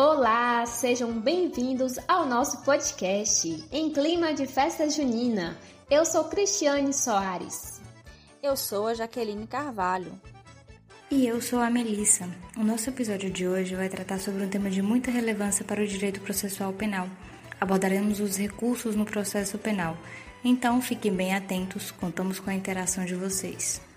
Olá, sejam bem-vindos ao nosso podcast em clima de festa junina. Eu sou Cristiane Soares. Eu sou a Jaqueline Carvalho. E eu sou a Melissa. O nosso episódio de hoje vai tratar sobre um tema de muita relevância para o direito processual penal. Abordaremos os recursos no processo penal. Então, fiquem bem atentos, contamos com a interação de vocês.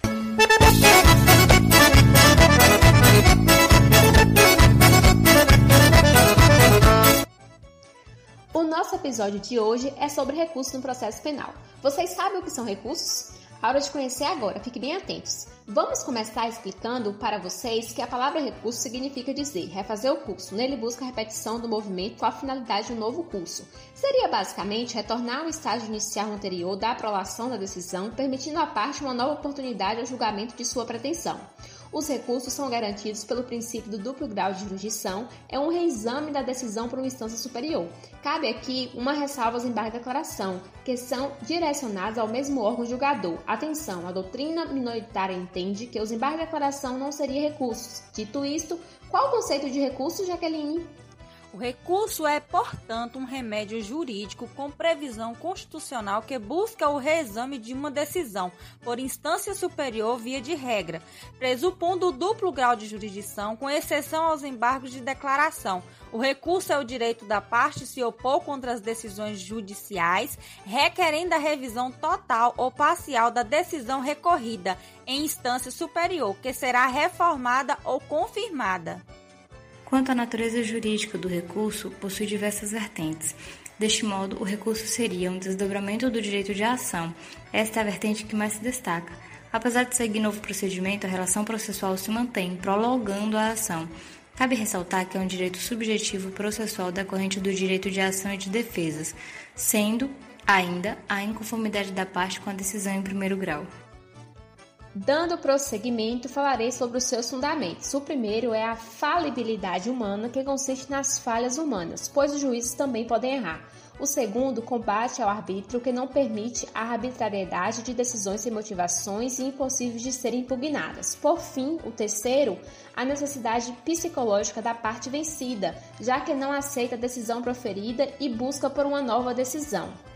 Nosso episódio de hoje é sobre recursos no processo penal. Vocês sabem o que são recursos? A hora de conhecer agora, fiquem bem atentos. Vamos começar explicando para vocês que a palavra recurso significa dizer refazer o curso. Nele busca a repetição do movimento com a finalidade de um novo curso. Seria basicamente retornar ao estágio inicial anterior da aprovação da decisão, permitindo à parte uma nova oportunidade ao julgamento de sua pretensão. Os recursos são garantidos pelo princípio do duplo grau de jurisdição, é um reexame da decisão por uma instância superior. Cabe aqui uma ressalva aos embargos de declaração, que são direcionados ao mesmo órgão julgador. Atenção, a doutrina minoritária entende que os embargos de declaração não seriam recursos. Dito isto, qual o conceito de recurso, Jaqueline? O recurso é, portanto, um remédio jurídico com previsão constitucional que busca o reexame de uma decisão por instância superior via de regra, presupondo o duplo grau de jurisdição, com exceção aos embargos de declaração. O recurso é o direito da parte se opor contra as decisões judiciais, requerendo a revisão total ou parcial da decisão recorrida em instância superior, que será reformada ou confirmada. Quanto à natureza jurídica do recurso, possui diversas vertentes. Deste modo, o recurso seria um desdobramento do direito de ação. Esta é a vertente que mais se destaca. Apesar de seguir novo procedimento, a relação processual se mantém, prolongando a ação. Cabe ressaltar que é um direito subjetivo processual decorrente do direito de ação e de defesas, sendo, ainda, a inconformidade da parte com a decisão em primeiro grau. Dando prosseguimento, falarei sobre os seus fundamentos. O primeiro é a falibilidade humana, que consiste nas falhas humanas, pois os juízes também podem errar. O segundo, combate ao arbítrio, que não permite a arbitrariedade de decisões sem motivações e impossíveis de serem impugnadas. Por fim, o terceiro, a necessidade psicológica da parte vencida, já que não aceita a decisão proferida e busca por uma nova decisão.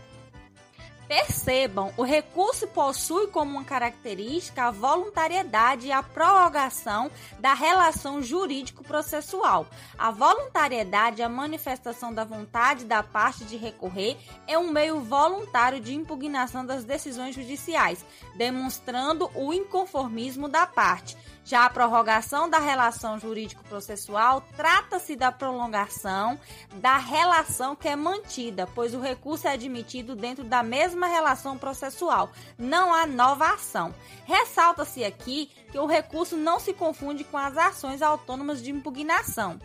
Percebam, o recurso possui como uma característica a voluntariedade e a prorrogação da relação jurídico-processual. A voluntariedade, a manifestação da vontade da parte de recorrer, é um meio voluntário de impugnação das decisões judiciais, demonstrando o inconformismo da parte. Já a prorrogação da relação jurídico-processual trata-se da prolongação da relação que é mantida, pois o recurso é admitido dentro da mesma relação processual. Não há nova ação. Ressalta-se aqui que o recurso não se confunde com as ações autônomas de impugnação.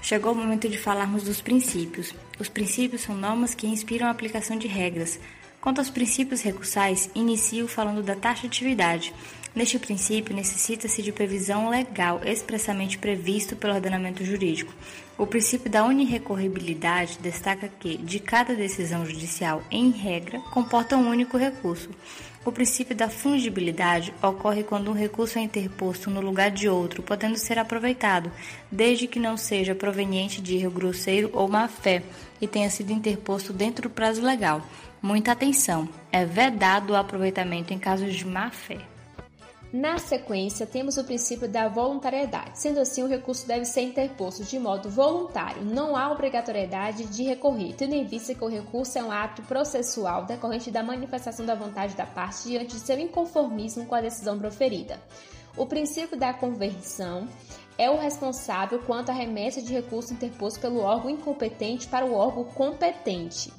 Chegou o momento de falarmos dos princípios. Os princípios são normas que inspiram a aplicação de regras. Quanto aos princípios recursais, inicio falando da taxatividade. Neste princípio, necessita-se de previsão legal expressamente previsto pelo ordenamento jurídico. O princípio da unirrecorribilidade destaca que, de cada decisão judicial, em regra, comporta um único recurso. O princípio da fungibilidade ocorre quando um recurso é interposto no lugar de outro, podendo ser aproveitado, desde que não seja proveniente de erro grosseiro ou má-fé e tenha sido interposto dentro do prazo legal. Muita atenção! É vedado o aproveitamento em casos de má-fé. Na sequência, temos o princípio da voluntariedade. Sendo assim, o recurso deve ser interposto de modo voluntário. Não há obrigatoriedade de recorrer, tendo em vista que o recurso é um ato processual decorrente da manifestação da vontade da parte diante de seu inconformismo com a decisão proferida. O princípio da conversão é o responsável quanto à remessa de recurso interposto pelo órgão incompetente para o órgão competente.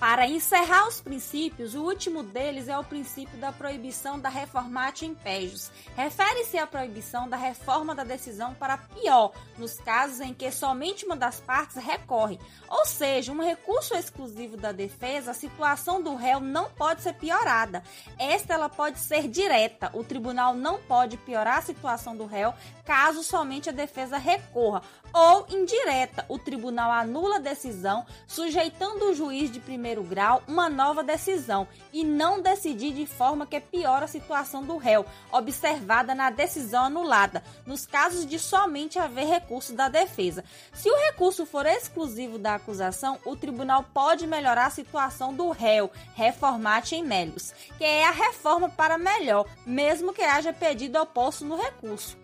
Para encerrar os princípios, o último deles é o princípio da proibição da reformatio impejus. Refere-se à proibição da reforma da decisão para pior, nos casos em que somente uma das partes recorre, ou seja, um recurso exclusivo da defesa, a situação do réu não pode ser piorada. Esta ela pode ser direta. O tribunal não pode piorar a situação do réu caso somente a defesa recorra, ou indireta. O tribunal anula a decisão, sujeitando o juiz de primeiro primeiro grau uma nova decisão e não decidir de forma que piora a situação do réu, observada na decisão anulada, nos casos de somente haver recurso da defesa. Se o recurso for exclusivo da acusação, o tribunal pode melhorar a situação do réu, reformate em melius, que é a reforma para melhor, mesmo que haja pedido oposto no recurso.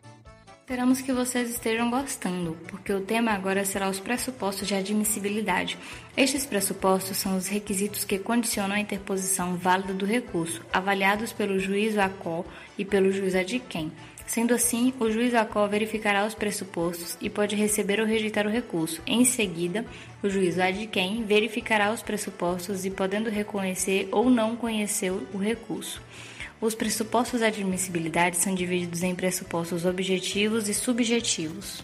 Esperamos que vocês estejam gostando, porque o tema agora será os pressupostos de admissibilidade. Estes pressupostos são os requisitos que condicionam a interposição válida do recurso, avaliados pelo juiz ACO e pelo juiz adquém. Sendo assim, o juiz ACO verificará os pressupostos e pode receber ou rejeitar o recurso. Em seguida, o juiz adquém verificará os pressupostos e podendo reconhecer ou não conhecer o recurso. Os pressupostos de admissibilidade são divididos em pressupostos objetivos e subjetivos.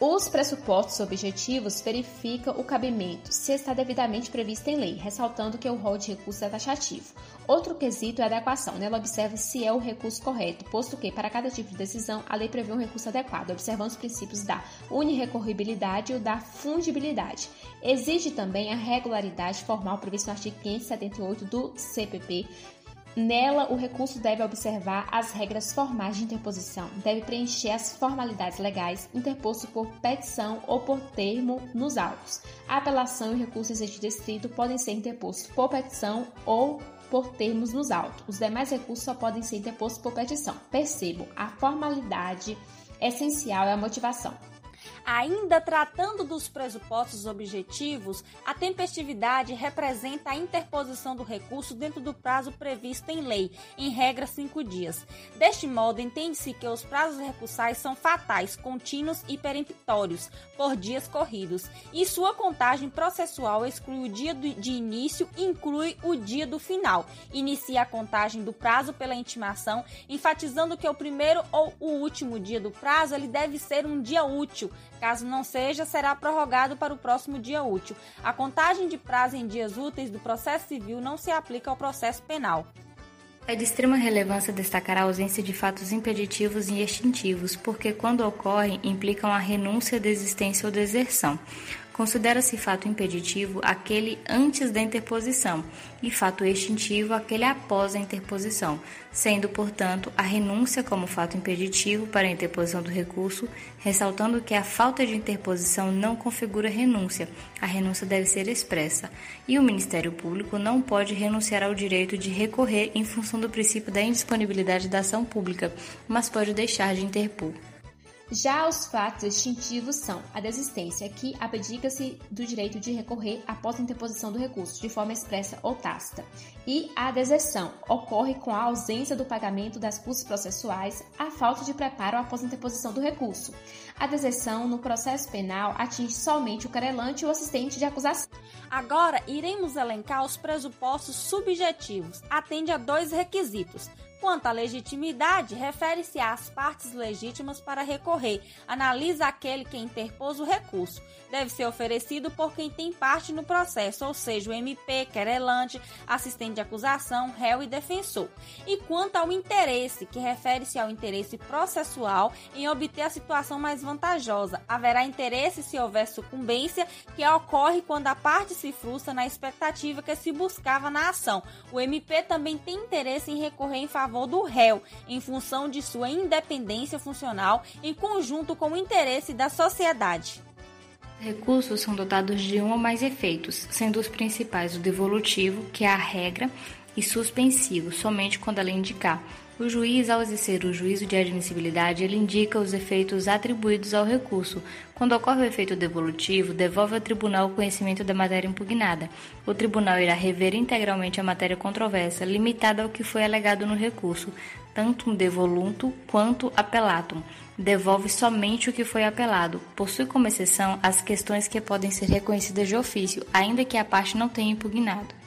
Os pressupostos objetivos verificam o cabimento, se está devidamente previsto em lei, ressaltando que o rol de recurso é taxativo. Outro quesito é a adequação. Nela observa se é o recurso correto, posto que, para cada tipo de decisão, a lei prevê um recurso adequado, observando os princípios da unirrecorribilidade e o da fungibilidade. Exige também a regularidade formal prevista no artigo 578 do CPP, Nela, o recurso deve observar as regras formais de interposição, deve preencher as formalidades legais interposto por petição ou por termo nos autos. A apelação e o recurso exigido escrito podem ser interpostos por petição ou por termos nos autos. Os demais recursos só podem ser interpostos por petição. Percebo, a formalidade essencial é a motivação. Ainda tratando dos pressupostos objetivos, a tempestividade representa a interposição do recurso dentro do prazo previsto em lei, em regra cinco dias. Deste modo, entende-se que os prazos recursais são fatais, contínuos e peremptórios, por dias corridos, e sua contagem processual exclui o dia de início e inclui o dia do final. Inicia a contagem do prazo pela intimação, enfatizando que o primeiro ou o último dia do prazo ele deve ser um dia útil, Caso não seja, será prorrogado para o próximo dia útil. A contagem de prazo em dias úteis do processo civil não se aplica ao processo penal. É de extrema relevância destacar a ausência de fatos impeditivos e extintivos, porque, quando ocorrem, implicam a renúncia, desistência ou deserção. Considera-se fato impeditivo aquele antes da interposição e fato extintivo aquele após a interposição, sendo, portanto, a renúncia como fato impeditivo para a interposição do recurso, ressaltando que a falta de interposição não configura renúncia, a renúncia deve ser expressa, e o Ministério Público não pode renunciar ao direito de recorrer em função do princípio da indisponibilidade da ação pública, mas pode deixar de interpor. Já os fatos extintivos são a desistência, que abdica-se do direito de recorrer após a interposição do recurso, de forma expressa ou tácita, e a deserção ocorre com a ausência do pagamento das custas processuais, a falta de preparo após a interposição do recurso. A deserção no processo penal atinge somente o querelante e o assistente de acusação. Agora iremos elencar os pressupostos subjetivos. Atende a dois requisitos Quanto à legitimidade, refere-se às partes legítimas para recorrer. Analisa aquele que interpôs o recurso. Deve ser oferecido por quem tem parte no processo, ou seja, o MP, querelante, assistente de acusação, réu e defensor. E quanto ao interesse, que refere-se ao interesse processual em obter a situação mais vantajosa. Haverá interesse se houver sucumbência, que ocorre quando a parte se frustra na expectativa que se buscava na ação. O MP também tem interesse em recorrer em favor favor do réu, em função de sua independência funcional, em conjunto com o interesse da sociedade. Recursos são dotados de um ou mais efeitos, sendo os principais o devolutivo, que é a regra, e suspensivo, somente quando ela indicar. O juiz, ao exercer o juízo de admissibilidade, ele indica os efeitos atribuídos ao recurso. Quando ocorre o efeito devolutivo, devolve ao tribunal o conhecimento da matéria impugnada. O tribunal irá rever integralmente a matéria controversa, limitada ao que foi alegado no recurso, tanto devolunto quanto apelatum. Devolve somente o que foi apelado. Possui como exceção as questões que podem ser reconhecidas de ofício, ainda que a parte não tenha impugnado.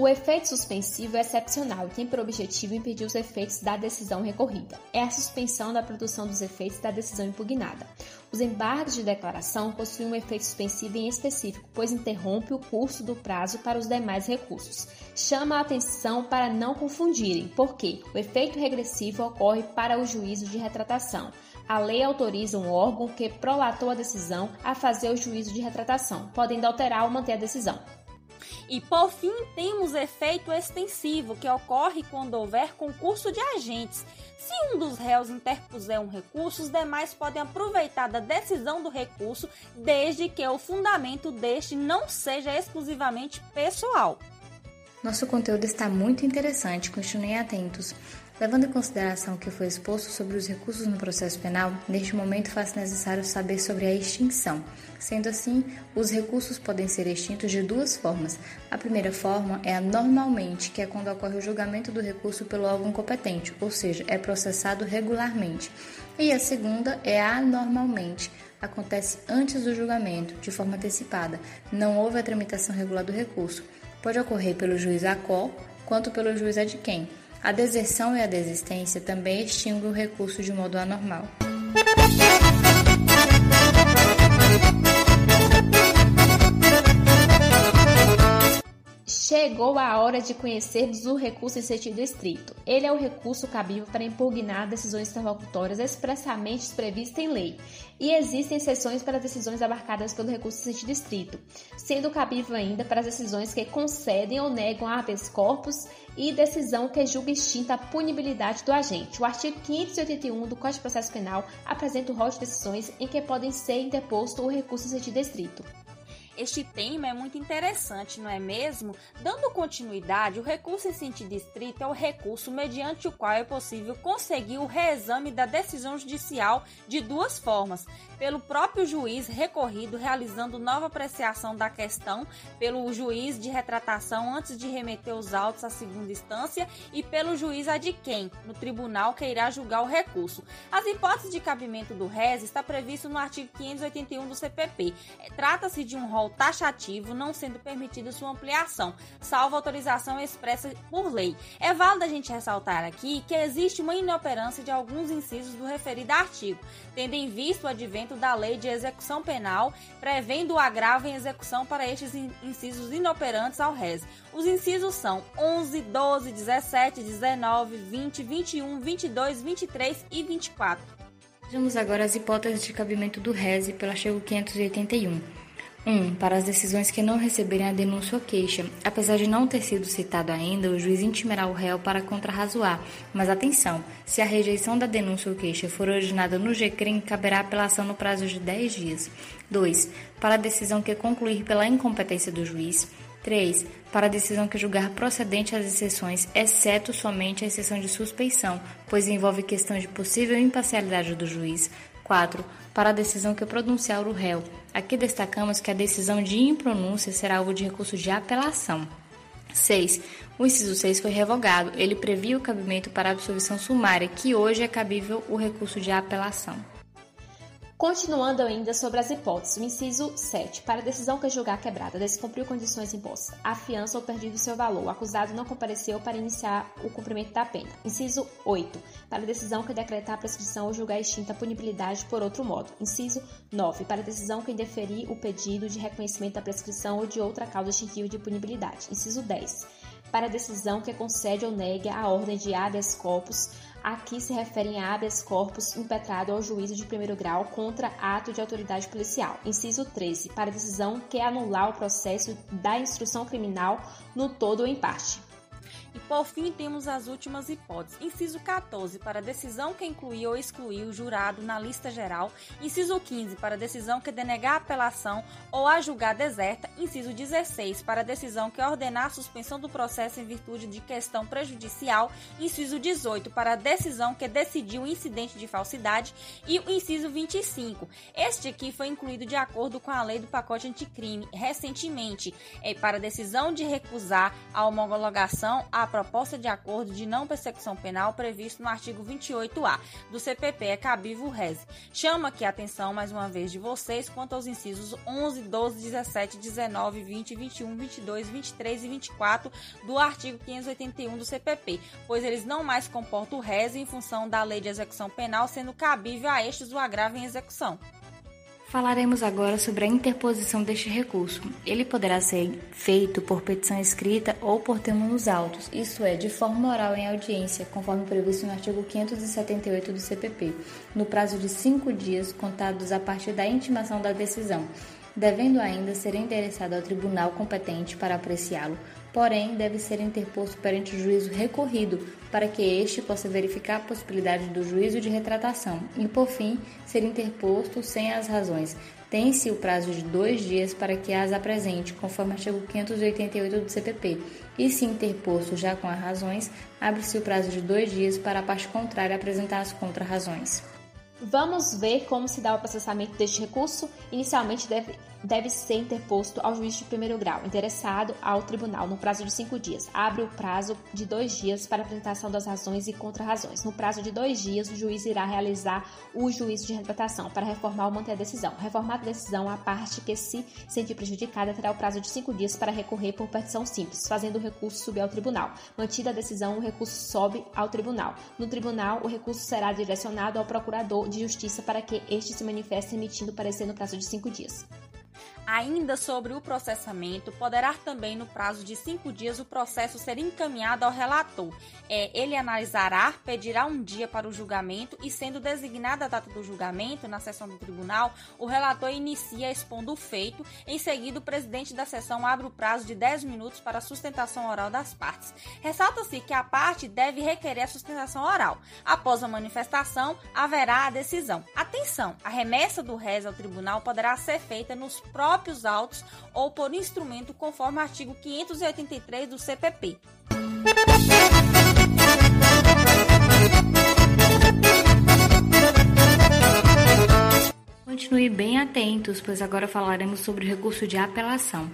O efeito suspensivo é excepcional e tem por objetivo impedir os efeitos da decisão recorrida. É a suspensão da produção dos efeitos da decisão impugnada. Os embargos de declaração possuem um efeito suspensivo em específico, pois interrompe o curso do prazo para os demais recursos. Chama a atenção para não confundirem, porque o efeito regressivo ocorre para o juízo de retratação. A lei autoriza um órgão que prolatou a decisão a fazer o juízo de retratação, podendo alterar ou manter a decisão. E por fim, temos efeito extensivo, que ocorre quando houver concurso de agentes. Se um dos réus interpuser um recurso, os demais podem aproveitar da decisão do recurso, desde que o fundamento deste não seja exclusivamente pessoal. Nosso conteúdo está muito interessante, continuem atentos. Levando em consideração o que foi exposto sobre os recursos no processo penal, neste momento faz necessário saber sobre a extinção. Sendo assim, os recursos podem ser extintos de duas formas. A primeira forma é a normalmente, que é quando ocorre o julgamento do recurso pelo órgão competente, ou seja, é processado regularmente. E a segunda é a anormalmente, acontece antes do julgamento, de forma antecipada. Não houve a tramitação regular do recurso. Pode ocorrer pelo juiz a qual, quanto pelo juiz a de quem a deserção e a desistência também extinguem o recurso de modo anormal. Chegou a hora de conhecermos o recurso em sentido estrito. Ele é o recurso cabível para impugnar decisões interlocutórias expressamente previstas em lei, e existem exceções para decisões abarcadas pelo recurso em sentido estrito, sendo cabível ainda para as decisões que concedem ou negam habeas corpus e decisão que julga extinta a punibilidade do agente. O artigo 581 do Código de Processo Penal apresenta o rol de decisões em que podem ser interposto o recurso em sentido estrito. Este tema é muito interessante, não é mesmo? Dando continuidade, o recurso em sentido estrito é o recurso mediante o qual é possível conseguir o reexame da decisão judicial de duas formas: pelo próprio juiz recorrido realizando nova apreciação da questão, pelo juiz de retratação antes de remeter os autos à segunda instância e pelo juiz adquém, no tribunal que irá julgar o recurso. As hipóteses de cabimento do RES está previsto no artigo 581 do CPP. Trata-se de um rol taxativo, não sendo permitida sua ampliação, salvo autorização expressa por lei. É válido a gente ressaltar aqui que existe uma inoperância de alguns incisos do referido artigo, tendo em vista o advento da lei de execução penal, prevendo o agravo em execução para estes incisos inoperantes ao RES. Os incisos são 11, 12, 17, 19, 20, 21, 22, 23 e 24. Vejamos agora as hipóteses de cabimento do RES pelo artigo 581. 1. Para as decisões que não receberem a denúncia ou queixa. Apesar de não ter sido citado ainda, o juiz intimará o réu para contrarrazoar. Mas atenção, se a rejeição da denúncia ou queixa for originada no GCRIM, caberá apelação no prazo de 10 dias. 2. Para a decisão que concluir pela incompetência do juiz. 3. Para a decisão que julgar procedente as exceções, exceto somente a exceção de suspeição, pois envolve questão de possível imparcialidade do juiz. 4. Para a decisão que pronunciar o réu. Aqui destacamos que a decisão de impronúncia será alvo de recurso de apelação. 6. O inciso 6 foi revogado. Ele previa o cabimento para absolvição sumária, que hoje é cabível o recurso de apelação. Continuando ainda sobre as hipóteses, o inciso 7. Para a decisão que julgar quebrada descumpriu condições impostas, a fiança ou perdido seu valor, o acusado não compareceu para iniciar o cumprimento da pena. Inciso 8. Para a decisão que decretar a prescrição ou julgar extinta a punibilidade por outro modo. Inciso 9. Para a decisão que indeferir o pedido de reconhecimento da prescrição ou de outra causa extintiva de punibilidade. Inciso 10. Para a decisão que concede ou nega a ordem de habeas corpus Aqui se referem a habeas corpus impetrado ao juízo de primeiro grau contra ato de autoridade policial. Inciso 13. Para decisão que anular o processo da instrução criminal no todo ou em parte. E por fim, temos as últimas hipóteses. Inciso 14, para decisão que incluir ou excluir o jurado na lista geral. Inciso 15, para decisão que denegar a apelação ou a julgar deserta. Inciso 16, para decisão que ordenar a suspensão do processo em virtude de questão prejudicial. Inciso 18, para decisão que decidiu o incidente de falsidade. E o inciso 25. Este aqui foi incluído de acordo com a lei do pacote anticrime recentemente, é para decisão de recusar a homologação a proposta de acordo de não persecução penal previsto no artigo 28A do CPP é cabível o RES. Chama aqui a atenção mais uma vez de vocês quanto aos incisos 11, 12, 17, 19, 20, 21, 22, 23 e 24 do artigo 581 do CPP, pois eles não mais comportam o RES em função da lei de execução penal, sendo cabível a estes o agravo em execução. Falaremos agora sobre a interposição deste recurso. Ele poderá ser feito por petição escrita ou por termo nos autos, isto é, de forma oral em audiência, conforme previsto no artigo 578 do CPP, no prazo de cinco dias contados a partir da intimação da decisão, devendo ainda ser endereçado ao tribunal competente para apreciá-lo, porém deve ser interposto perante o juízo recorrido, para que este possa verificar a possibilidade do juízo de retratação e, por fim, ser interposto sem as razões. Tem-se o prazo de dois dias para que as apresente, conforme artigo 588 do CPP, e se interposto já com as razões, abre-se o prazo de dois dias para a parte contrária apresentar as contrarrazões. Vamos ver como se dá o processamento deste recurso. Inicialmente deve deve ser interposto ao juiz de primeiro grau, interessado ao tribunal, no prazo de cinco dias. Abre o prazo de dois dias para apresentação das razões e contrarrazões. No prazo de dois dias, o juiz irá realizar o juízo de retratação para reformar ou manter a decisão. Reformada a decisão, a parte que se sentir prejudicada terá o prazo de cinco dias para recorrer por petição simples, fazendo o recurso subir ao tribunal. Mantida a decisão, o recurso sobe ao tribunal. No tribunal, o recurso será direcionado ao procurador de justiça para que este se manifeste emitindo parecer no prazo de cinco dias. Ainda sobre o processamento, poderá também, no prazo de cinco dias, o processo ser encaminhado ao relator. É, ele analisará, pedirá um dia para o julgamento e, sendo designada a data do julgamento na sessão do tribunal, o relator inicia expondo o feito. Em seguida, o presidente da sessão abre o prazo de 10 minutos para a sustentação oral das partes. Ressalta-se que a parte deve requerer a sustentação oral. Após a manifestação, haverá a decisão. Atenção! A remessa do réis ao tribunal poderá ser feita nos próprios próprios autos ou por instrumento, conforme o artigo 583 do CPP. Continue bem atentos, pois agora falaremos sobre o recurso de apelação.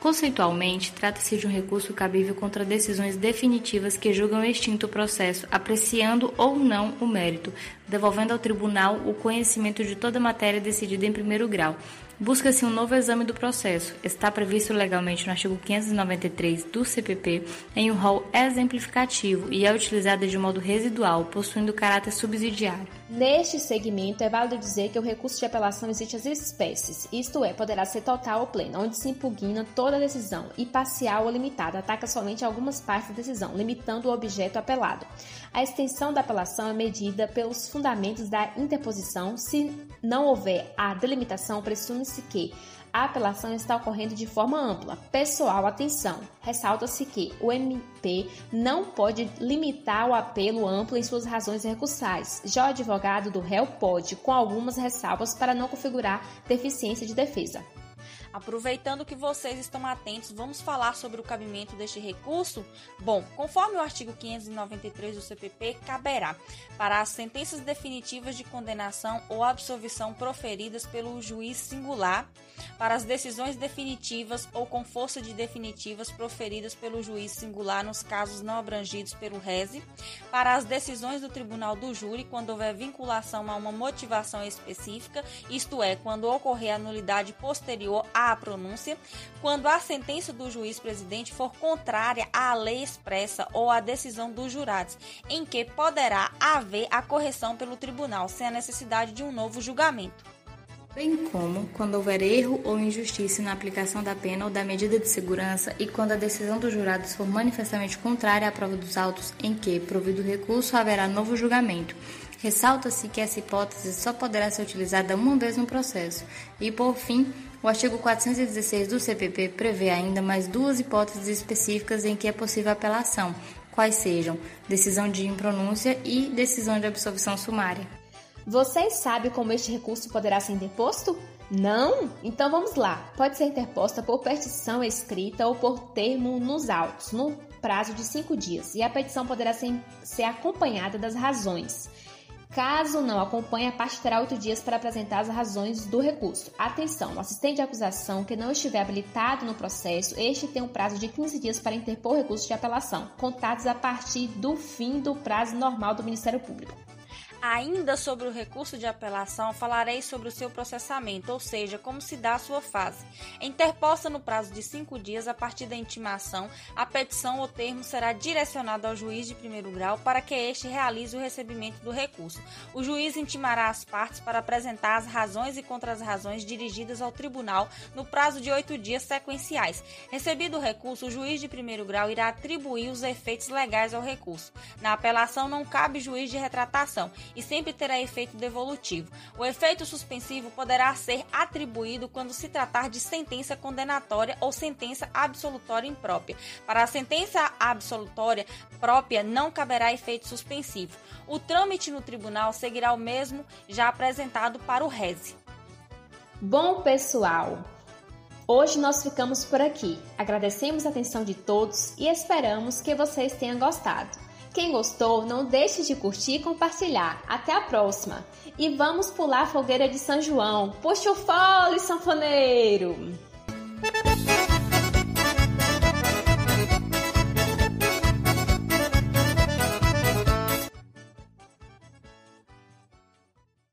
Conceitualmente, trata-se de um recurso cabível contra decisões definitivas que julgam extinto o processo, apreciando ou não o mérito, devolvendo ao tribunal o conhecimento de toda matéria decidida em primeiro grau, Busca-se um novo exame do processo. Está previsto legalmente no artigo 593 do CPP em um rol exemplificativo e é utilizada de modo residual, possuindo caráter subsidiário. Neste segmento, é válido dizer que o recurso de apelação existe às espécies, isto é, poderá ser total ou pleno, onde se impugna toda a decisão, e parcial ou limitada, ataca somente algumas partes da decisão, limitando o objeto apelado. A extensão da apelação é medida pelos fundamentos da interposição. Se não houver a delimitação, presume-se que a apelação está ocorrendo de forma ampla. Pessoal, atenção! Ressalta-se que o MP não pode limitar o apelo amplo em suas razões recursais. Já o advogado do réu pode, com algumas ressalvas para não configurar deficiência de defesa. Aproveitando que vocês estão atentos, vamos falar sobre o cabimento deste recurso? Bom, conforme o artigo 593 do CPP, caberá para as sentenças definitivas de condenação ou absolvição proferidas pelo juiz singular, para as decisões definitivas ou com força de definitivas proferidas pelo juiz singular nos casos não abrangidos pelo RESE, para as decisões do tribunal do júri quando houver vinculação a uma motivação específica, isto é, quando ocorrer a nulidade posterior à pronúncia, quando a sentença do juiz presidente for contrária à lei expressa ou à decisão dos jurados, em que poderá haver a correção pelo tribunal sem a necessidade de um novo julgamento bem como quando houver erro ou injustiça na aplicação da pena ou da medida de segurança e quando a decisão dos jurados for manifestamente contrária à prova dos autos em que, provido recurso, haverá novo julgamento. Ressalta-se que essa hipótese só poderá ser utilizada uma vez no processo. E, por fim, o artigo 416 do CPP prevê ainda mais duas hipóteses específicas em que é possível apelação, quais sejam decisão de impronúncia e decisão de absolvição sumária. Vocês sabem como este recurso poderá ser interposto? Não? Então vamos lá. Pode ser interposta por petição escrita ou por termo nos autos, no prazo de cinco dias, e a petição poderá ser, ser acompanhada das razões. Caso não acompanhe, a parte terá oito dias para apresentar as razões do recurso. Atenção, o assistente de acusação que não estiver habilitado no processo, este tem um prazo de 15 dias para interpor recurso de apelação, contados a partir do fim do prazo normal do Ministério Público. Ainda sobre o recurso de apelação, falarei sobre o seu processamento, ou seja, como se dá a sua fase. Interposta no prazo de cinco dias a partir da intimação, a petição ou termo será direcionada ao juiz de primeiro grau para que este realize o recebimento do recurso. O juiz intimará as partes para apresentar as razões e contra-razões dirigidas ao tribunal no prazo de oito dias sequenciais. Recebido o recurso, o juiz de primeiro grau irá atribuir os efeitos legais ao recurso. Na apelação, não cabe juiz de retratação e sempre terá efeito devolutivo. O efeito suspensivo poderá ser atribuído quando se tratar de sentença condenatória ou sentença absolutória imprópria. Para a sentença absolutória própria, não caberá efeito suspensivo. O trâmite no tribunal seguirá o mesmo já apresentado para o RESE. Bom, pessoal, Hoje nós ficamos por aqui. Agradecemos a atenção de todos e esperamos que vocês tenham gostado. Quem gostou, não deixe de curtir e compartilhar. Até a próxima! E vamos pular a fogueira de São João. Puxa o fole, sanfoneiro!